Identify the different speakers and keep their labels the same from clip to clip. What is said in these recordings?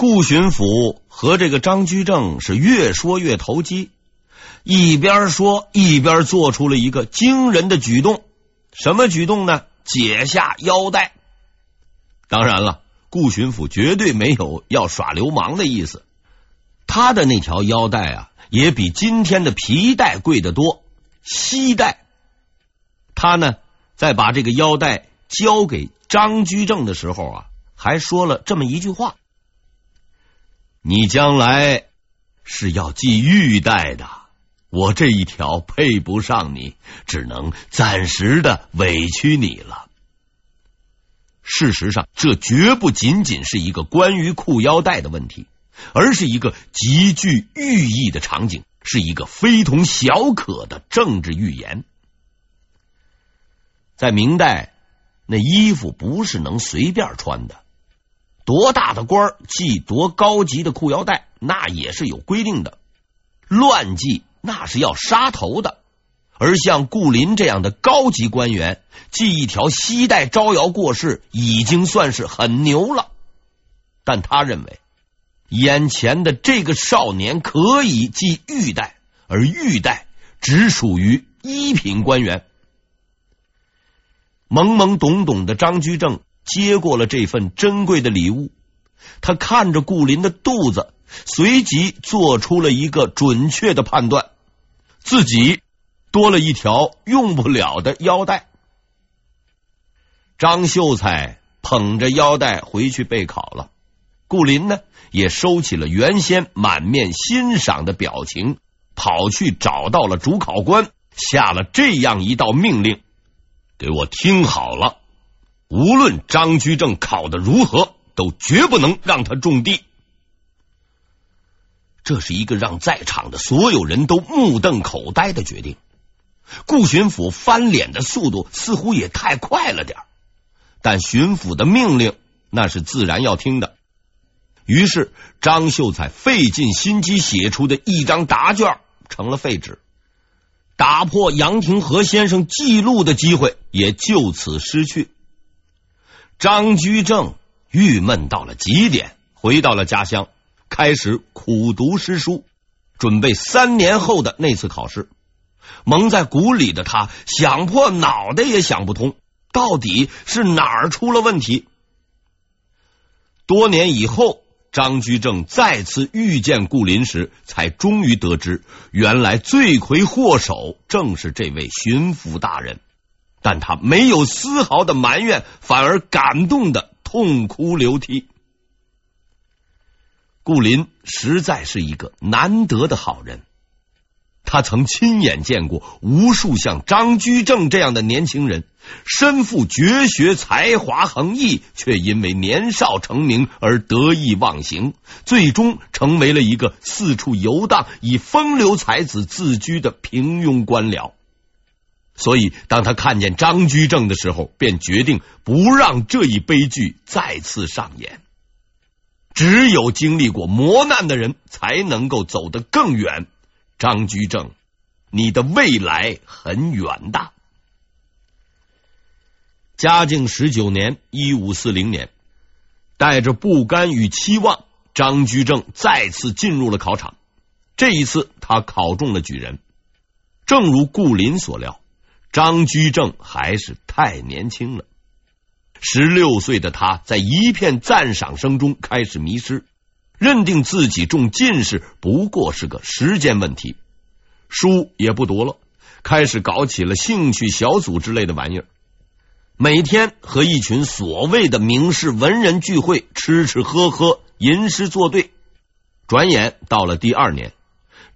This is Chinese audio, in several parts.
Speaker 1: 顾巡抚和这个张居正是越说越投机，一边说一边做出了一个惊人的举动。什么举动呢？解下腰带。当然了，顾巡抚绝对没有要耍流氓的意思。他的那条腰带啊，也比今天的皮带贵得多，西带。他呢，在把这个腰带交给张居正的时候啊，还说了这么一句话。你将来是要系玉带的，我这一条配不上你，只能暂时的委屈你了。事实上，这绝不仅仅是一个关于裤腰带的问题，而是一个极具寓意的场景，是一个非同小可的政治预言。在明代，那衣服不是能随便穿的。多大的官系多高级的裤腰带，那也是有规定的。乱系那是要杀头的。而像顾林这样的高级官员，系一条西带招摇过市，已经算是很牛了。但他认为，眼前的这个少年可以系玉带，而玉带只属于一品官员。懵懵懂懂的张居正。接过了这份珍贵的礼物，他看着顾林的肚子，随即做出了一个准确的判断：自己多了一条用不了的腰带。张秀才捧着腰带回去备考了，顾林呢也收起了原先满面欣赏的表情，跑去找到了主考官，下了这样一道命令：“给我听好了。”无论张居正考得如何，都绝不能让他种地。这是一个让在场的所有人都目瞪口呆的决定。顾巡抚翻脸的速度似乎也太快了点，但巡抚的命令那是自然要听的。于是张秀才费尽心机写出的一张答卷成了废纸，打破杨廷和先生记录的机会也就此失去。张居正郁闷到了极点，回到了家乡，开始苦读诗书，准备三年后的那次考试。蒙在鼓里的他想破脑袋也想不通，到底是哪儿出了问题？多年以后，张居正再次遇见顾林时，才终于得知，原来罪魁祸首正是这位巡抚大人。但他没有丝毫的埋怨，反而感动的痛哭流涕。顾林实在是一个难得的好人，他曾亲眼见过无数像张居正这样的年轻人，身负绝学，才华横溢，却因为年少成名而得意忘形，最终成为了一个四处游荡、以风流才子自居的平庸官僚。所以，当他看见张居正的时候，便决定不让这一悲剧再次上演。只有经历过磨难的人，才能够走得更远。张居正，你的未来很远大。嘉靖十九年（一五四零年），带着不甘与期望，张居正再次进入了考场。这一次，他考中了举人。正如顾林所料。张居正还是太年轻了。十六岁的他，在一片赞赏声中开始迷失，认定自己中进士不过是个时间问题，书也不读了，开始搞起了兴趣小组之类的玩意儿，每天和一群所谓的名士文人聚会，吃吃喝喝，吟诗作对。转眼到了第二年，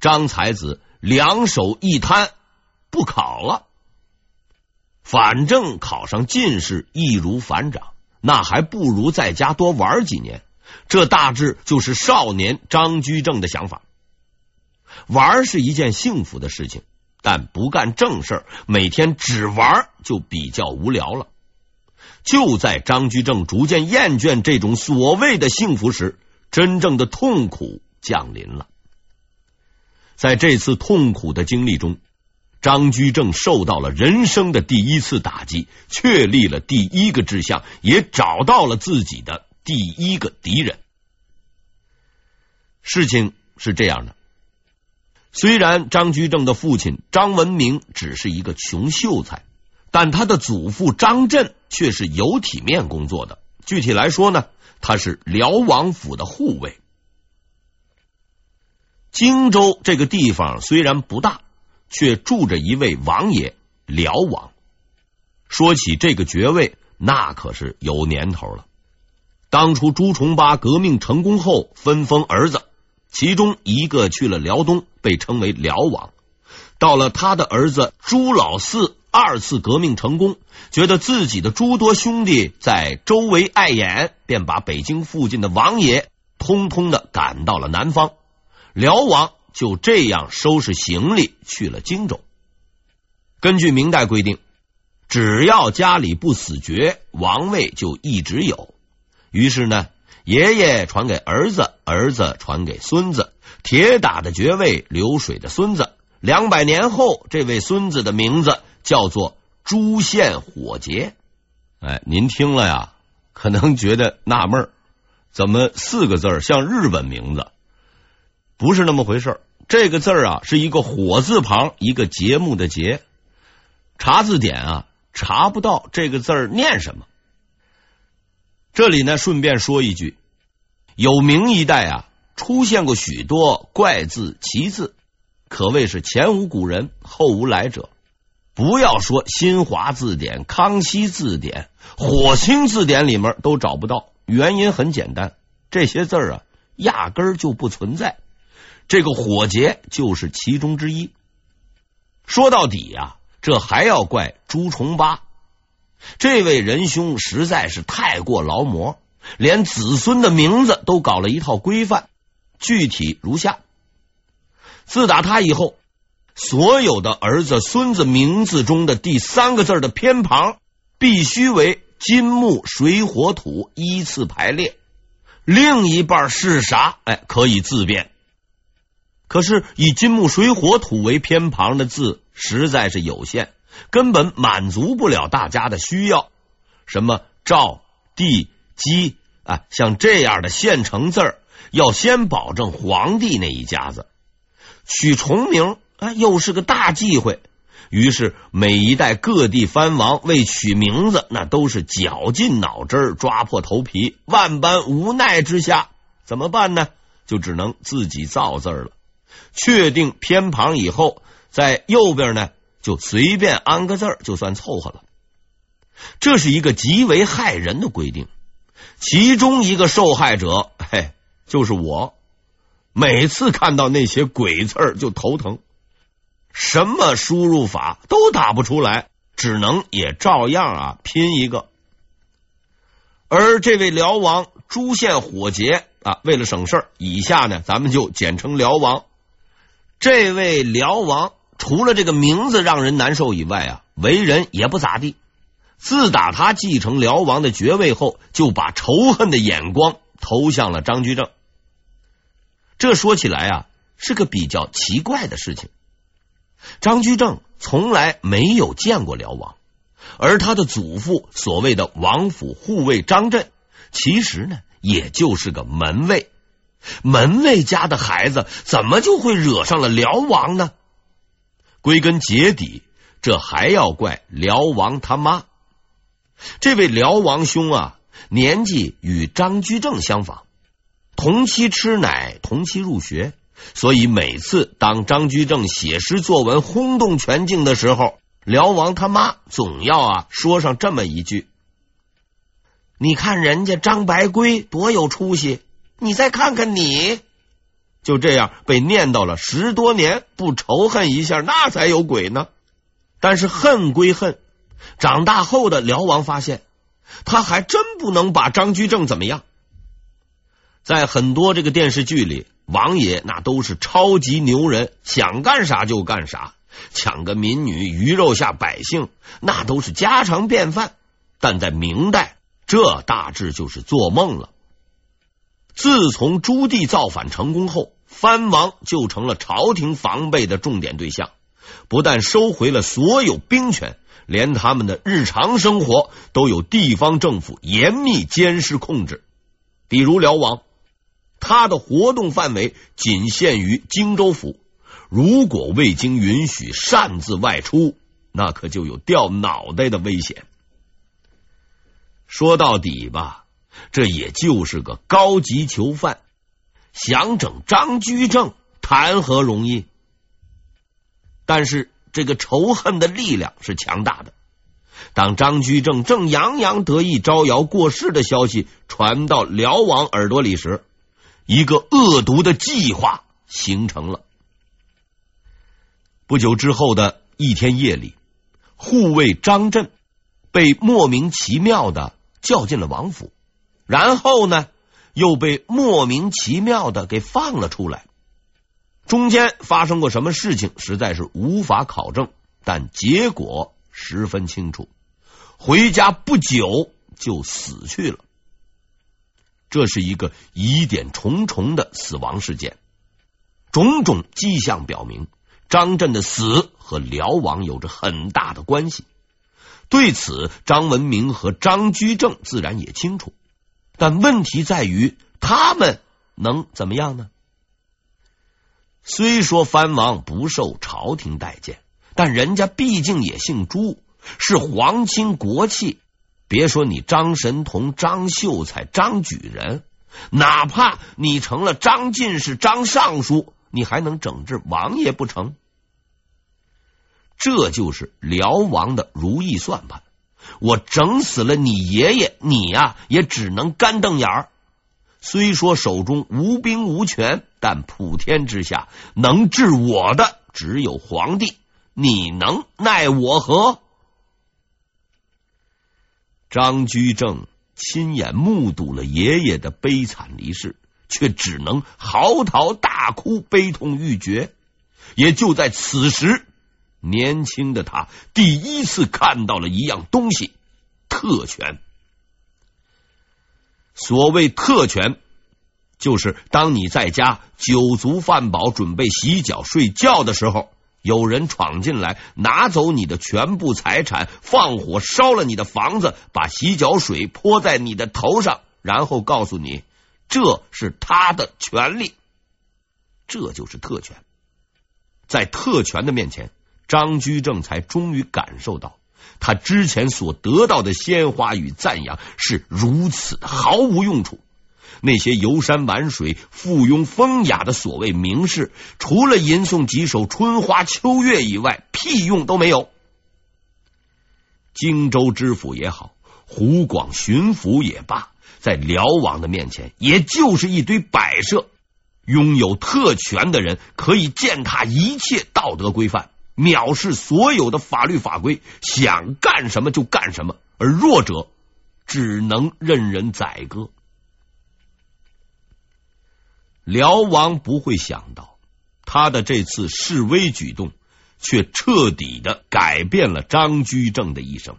Speaker 1: 张才子两手一摊，不考了。反正考上进士易如反掌，那还不如在家多玩几年。这大致就是少年张居正的想法。玩是一件幸福的事情，但不干正事，每天只玩就比较无聊了。就在张居正逐渐厌倦这种所谓的幸福时，真正的痛苦降临了。在这次痛苦的经历中。张居正受到了人生的第一次打击，确立了第一个志向，也找到了自己的第一个敌人。事情是这样的，虽然张居正的父亲张文明只是一个穷秀才，但他的祖父张震却是有体面工作的。具体来说呢，他是辽王府的护卫。荆州这个地方虽然不大，却住着一位王爷辽王。说起这个爵位，那可是有年头了。当初朱重八革命成功后，分封儿子。其中一个去了辽东，被称为辽王。到了他的儿子朱老四二次革命成功，觉得自己的诸多兄弟在周围碍眼，便把北京附近的王爷通通的赶到了南方。辽王就这样收拾行李去了荆州。根据明代规定，只要家里不死绝，王位就一直有。于是呢。爷爷传给儿子，儿子传给孙子，铁打的爵位，流水的孙子。两百年后，这位孙子的名字叫做朱宪火杰。哎，您听了呀，可能觉得纳闷，怎么四个字像日本名字？不是那么回事。这个字啊，是一个火字旁，一个节目的节。查字典啊，查不到这个字念什么。这里呢，顺便说一句，有明一代啊，出现过许多怪字奇字，可谓是前无古人后无来者。不要说新华字典、康熙字典、火星字典里面都找不到，原因很简单，这些字啊，压根儿就不存在。这个火劫就是其中之一。说到底呀，这还要怪朱重八。这位仁兄实在是太过劳模，连子孙的名字都搞了一套规范。具体如下：自打他以后，所有的儿子孙子名字中的第三个字的偏旁必须为金木水火土依次排列，另一半是啥？哎，可以自辩。可是以金木水火土为偏旁的字实在是有限。根本满足不了大家的需要，什么赵、帝、姬啊，像这样的现成字儿，要先保证皇帝那一家子。取重名啊，又是个大忌讳。于是每一代各地藩王为取名字，那都是绞尽脑汁、抓破头皮，万般无奈之下，怎么办呢？就只能自己造字了。确定偏旁以后，在右边呢。就随便安个字儿，就算凑合了。这是一个极为害人的规定。其中一个受害者，嘿，就是我。每次看到那些鬼字儿就头疼，什么输入法都打不出来，只能也照样啊拼一个。而这位辽王朱宪火杰啊，为了省事儿，以下呢，咱们就简称辽王。这位辽王。除了这个名字让人难受以外啊，为人也不咋地。自打他继承辽王的爵位后，就把仇恨的眼光投向了张居正。这说起来啊，是个比较奇怪的事情。张居正从来没有见过辽王，而他的祖父所谓的王府护卫张震，其实呢，也就是个门卫。门卫家的孩子怎么就会惹上了辽王呢？归根结底，这还要怪辽王他妈。这位辽王兄啊，年纪与张居正相仿，同期吃奶，同期入学，所以每次当张居正写诗作文轰动全境的时候，辽王他妈总要啊说上这么一句：“你看人家张白圭多有出息，你再看看你。”就这样被念叨了十多年，不仇恨一下那才有鬼呢。但是恨归恨，长大后的辽王发现，他还真不能把张居正怎么样。在很多这个电视剧里，王爷那都是超级牛人，想干啥就干啥，抢个民女、鱼肉下百姓，那都是家常便饭。但在明代，这大致就是做梦了。自从朱棣造反成功后，藩王就成了朝廷防备的重点对象。不但收回了所有兵权，连他们的日常生活都有地方政府严密监视控制。比如辽王，他的活动范围仅限于荆州府，如果未经允许擅自外出，那可就有掉脑袋的危险。说到底吧，这也就是个高级囚犯，想整张居正，谈何容易？但是这个仇恨的力量是强大的。当张居正正洋洋得意招摇过市的消息传到辽王耳朵里时，一个恶毒的计划形成了。不久之后的一天夜里，护卫张震被莫名其妙的叫进了王府，然后呢，又被莫名其妙的给放了出来。中间发生过什么事情，实在是无法考证，但结果十分清楚。回家不久就死去了，这是一个疑点重重的死亡事件。种种迹象表明，张震的死和辽王有着很大的关系。对此，张文明和张居正自然也清楚，但问题在于，他们能怎么样呢？虽说藩王不受朝廷待见，但人家毕竟也姓朱，是皇亲国戚。别说你张神童、张秀才、张举人，哪怕你成了张进士、张尚书，你还能整治王爷不成？这就是辽王的如意算盘。我整死了你爷爷，你呀、也只能干瞪眼儿。虽说手中无兵无权，但普天之下能治我的只有皇帝，你能奈我何？张居正亲眼目睹了爷爷的悲惨离世，却只能嚎啕大哭，悲痛欲绝。也就在此时，年轻的他第一次看到了一样东西——特权。所谓特权，就是当你在家酒足饭饱，准备洗脚睡觉的时候，有人闯进来，拿走你的全部财产，放火烧了你的房子，把洗脚水泼在你的头上，然后告诉你这是他的权利。这就是特权。在特权的面前，张居正才终于感受到。他之前所得到的鲜花与赞扬是如此的毫无用处。那些游山玩水、附庸风雅的所谓名士，除了吟诵几首春花秋月以外，屁用都没有。荆州知府也好，湖广巡抚也罢，在辽王的面前，也就是一堆摆设。拥有特权的人可以践踏一切道德规范。藐视所有的法律法规，想干什么就干什么，而弱者只能任人宰割。辽王不会想到，他的这次示威举动，却彻底的改变了张居正的一生，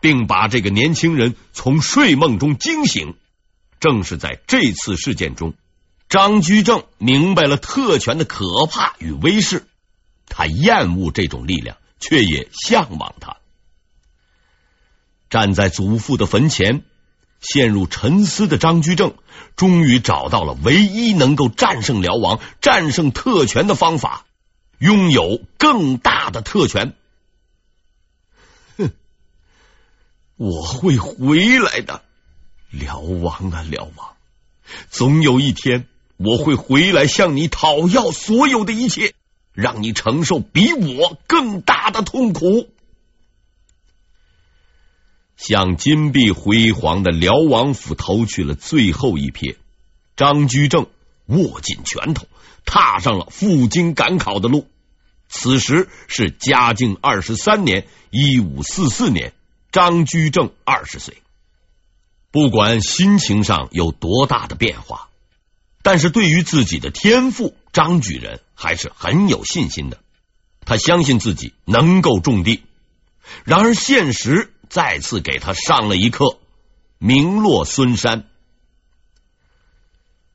Speaker 1: 并把这个年轻人从睡梦中惊醒。正是在这次事件中，张居正明白了特权的可怕与威势。他厌恶这种力量，却也向往他。站在祖父的坟前，陷入沉思的张居正，终于找到了唯一能够战胜辽王、战胜特权的方法——拥有更大的特权。哼，我会回来的，辽王啊，辽王！总有一天，我会回来向你讨要所有的一切。让你承受比我更大的痛苦。向金碧辉煌的辽王府投去了最后一瞥，张居正握紧拳头，踏上了赴京赶考的路。此时是嘉靖二十三年（一五四四年），张居正二十岁。不管心情上有多大的变化，但是对于自己的天赋，张举人还是很有信心的。他相信自己能够种地。然而现实再次给他上了一课，名落孙山。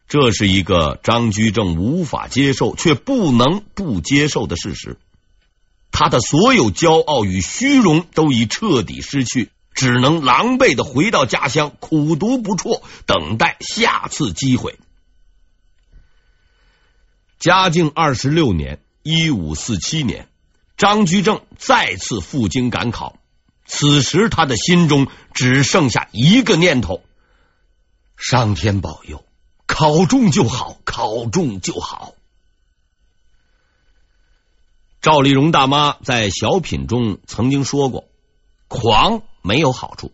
Speaker 1: 这是一个张居正无法接受却不能不接受的事实。他的所有骄傲与虚荣都已彻底失去，只能狼狈的回到家乡，苦读不辍，等待下次机会。嘉靖二十六年（一五四七年），张居正再次赴京赶考。此时他的心中只剩下一个念头：上天保佑，考中就好，考中就好。赵丽蓉大妈在小品中曾经说过：“狂没有好处。”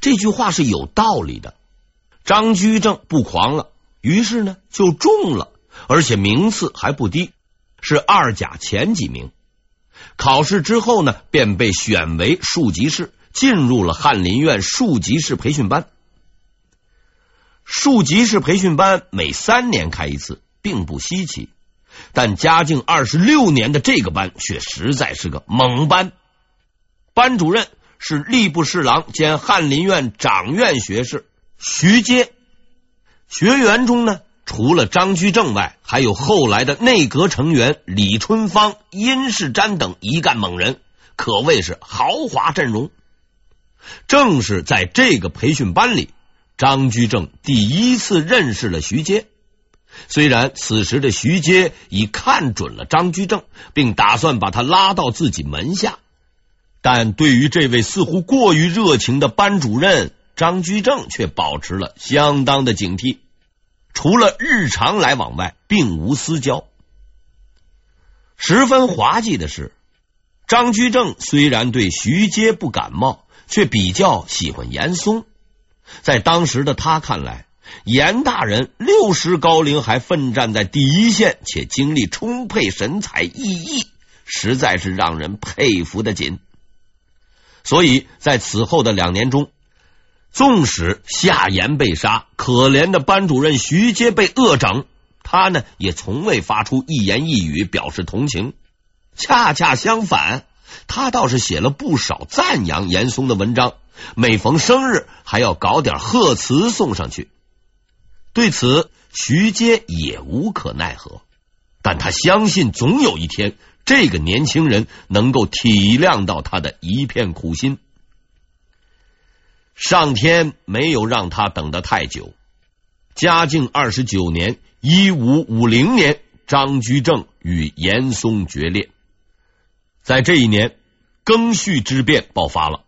Speaker 1: 这句话是有道理的。张居正不狂了，于是呢就中了。而且名次还不低，是二甲前几名。考试之后呢，便被选为庶吉士，进入了翰林院庶吉士培训班。庶吉士培训班每三年开一次，并不稀奇。但嘉靖二十六年的这个班却实在是个猛班。班主任是吏部侍郎兼翰林院掌院学士徐阶，学员中呢。除了张居正外，还有后来的内阁成员李春芳、殷世瞻等一干猛人，可谓是豪华阵容。正是在这个培训班里，张居正第一次认识了徐阶。虽然此时的徐阶已看准了张居正，并打算把他拉到自己门下，但对于这位似乎过于热情的班主任，张居正却保持了相当的警惕。除了日常来往外，并无私交。十分滑稽的是，张居正虽然对徐阶不感冒，却比较喜欢严嵩。在当时的他看来，严大人六十高龄还奋战在第一线，且精力充沛、神采奕奕，实在是让人佩服的紧。所以在此后的两年中，纵使夏言被杀，可怜的班主任徐阶被恶整，他呢也从未发出一言一语表示同情。恰恰相反，他倒是写了不少赞扬严嵩的文章，每逢生日还要搞点贺词送上去。对此，徐阶也无可奈何，但他相信总有一天，这个年轻人能够体谅到他的一片苦心。上天没有让他等得太久。嘉靖二十九年（一五五零年），张居正与严嵩决裂。在这一年，庚戌之变爆发了。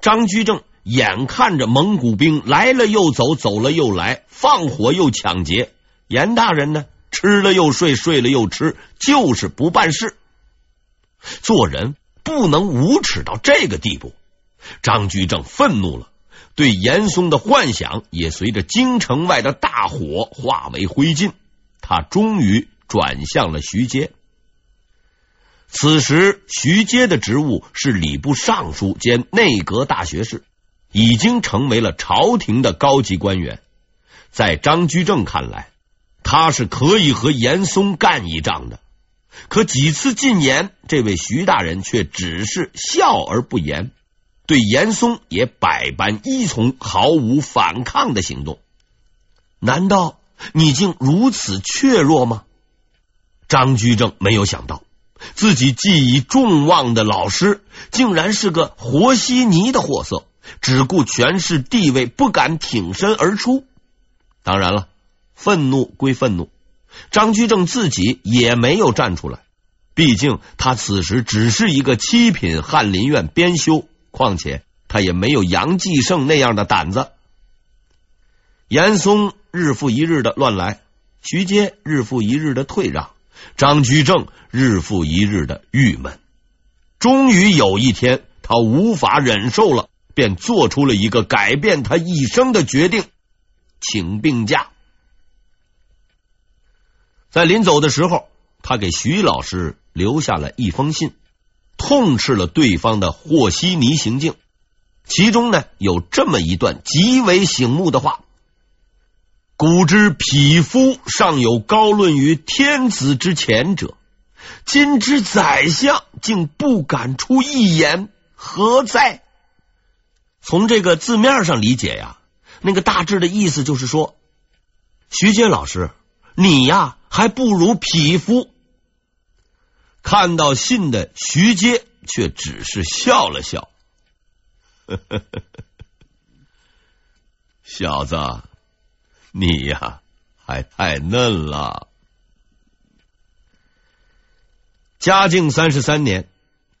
Speaker 1: 张居正眼看着蒙古兵来了又走，走了又来，放火又抢劫。严大人呢，吃了又睡，睡了又吃，就是不办事。做人不能无耻到这个地步。张居正愤怒了，对严嵩的幻想也随着京城外的大火化为灰烬。他终于转向了徐阶。此时，徐阶的职务是礼部尚书兼内阁大学士，已经成为了朝廷的高级官员。在张居正看来，他是可以和严嵩干一仗的。可几次进言，这位徐大人却只是笑而不言。对严嵩也百般依从，毫无反抗的行动。难道你竟如此怯弱吗？张居正没有想到，自己寄以众望的老师，竟然是个和稀泥的货色，只顾权势地位，不敢挺身而出。当然了，愤怒归愤怒，张居正自己也没有站出来。毕竟他此时只是一个七品翰林院编修。况且他也没有杨继盛那样的胆子。严嵩日复一日的乱来，徐阶日复一日的退让，张居正日复一日的郁闷。终于有一天，他无法忍受了，便做出了一个改变他一生的决定：请病假。在临走的时候，他给徐老师留下了一封信。痛斥了对方的和稀泥行径，其中呢有这么一段极为醒目的话：“古之匹夫尚有高论于天子之前者，今之宰相竟不敢出一言，何在？”从这个字面上理解呀，那个大致的意思就是说，徐阶老师，你呀还不如匹夫。看到信的徐阶却只是笑了笑，呵呵呵，小子，你呀还太嫩了。嘉靖三十三年，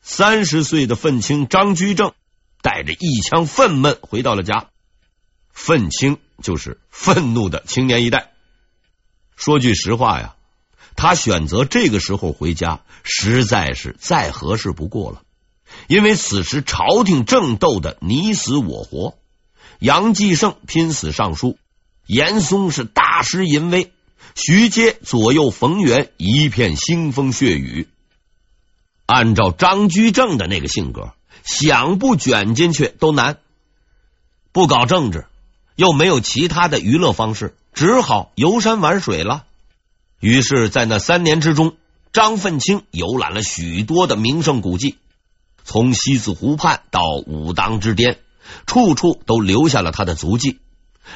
Speaker 1: 三十岁的愤青张居正带着一腔愤懑回到了家。愤青就是愤怒的青年一代。说句实话呀，他选择这个时候回家，实在是再合适不过了。因为此时朝廷正斗得你死我活，杨继盛拼死上书，严嵩是大施淫威，徐阶左右逢源，一片腥风血雨。按照张居正的那个性格，想不卷进去都难。不搞政治，又没有其他的娱乐方式，只好游山玩水了。于是，在那三年之中，张奋清游览了许多的名胜古迹。从西子湖畔到武当之巅，处处都留下了他的足迹。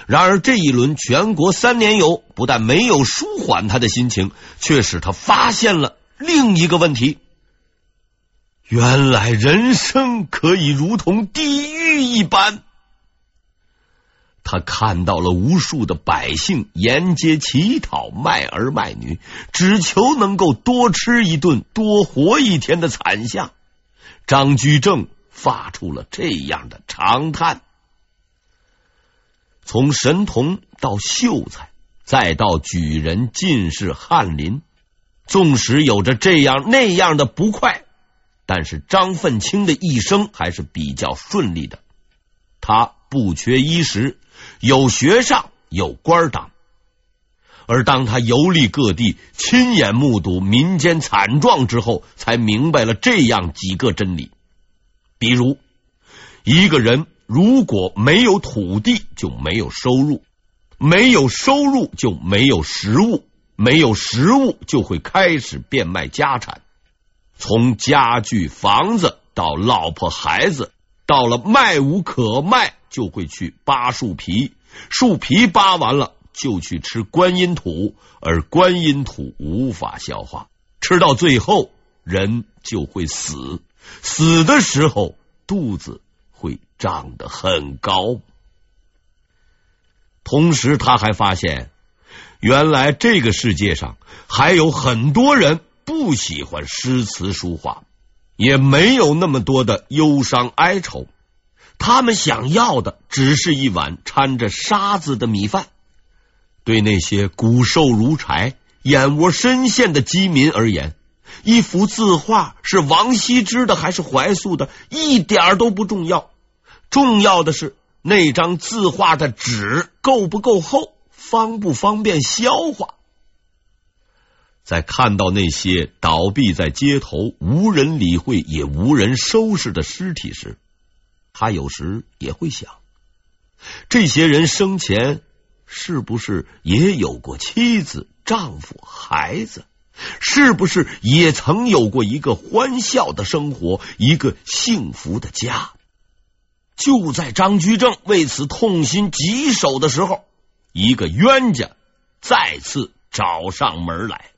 Speaker 1: 然而，这一轮全国三年游不但没有舒缓他的心情，却使他发现了另一个问题：原来人生可以如同地狱一般。他看到了无数的百姓沿街乞讨，卖儿卖女，只求能够多吃一顿、多活一天的惨象。张居正发出了这样的长叹：从神童到秀才，再到举人、进士、翰林，纵使有着这样那样的不快，但是张奋清的一生还是比较顺利的。他不缺衣食，有学上，有官当。而当他游历各地，亲眼目睹民间惨状之后，才明白了这样几个真理：比如，一个人如果没有土地，就没有收入；没有收入，就没有食物；没有食物，就会开始变卖家产，从家具、房子到老婆孩子，到了卖无可卖，就会去扒树皮，树皮扒完了。就去吃观音土，而观音土无法消化，吃到最后人就会死。死的时候肚子会长得很高。同时，他还发现，原来这个世界上还有很多人不喜欢诗词书画，也没有那么多的忧伤哀愁，他们想要的只是一碗掺着沙子的米饭。对那些骨瘦如柴、眼窝深陷的饥民而言，一幅字画是王羲之的还是怀素的，一点都不重要。重要的是那张字画的纸够不够厚，方不方便消化。在看到那些倒毙在街头、无人理会也无人收拾的尸体时，他有时也会想：这些人生前。是不是也有过妻子、丈夫、孩子？是不是也曾有过一个欢笑的生活，一个幸福的家？就在张居正为此痛心疾首的时候，一个冤家再次找上门来。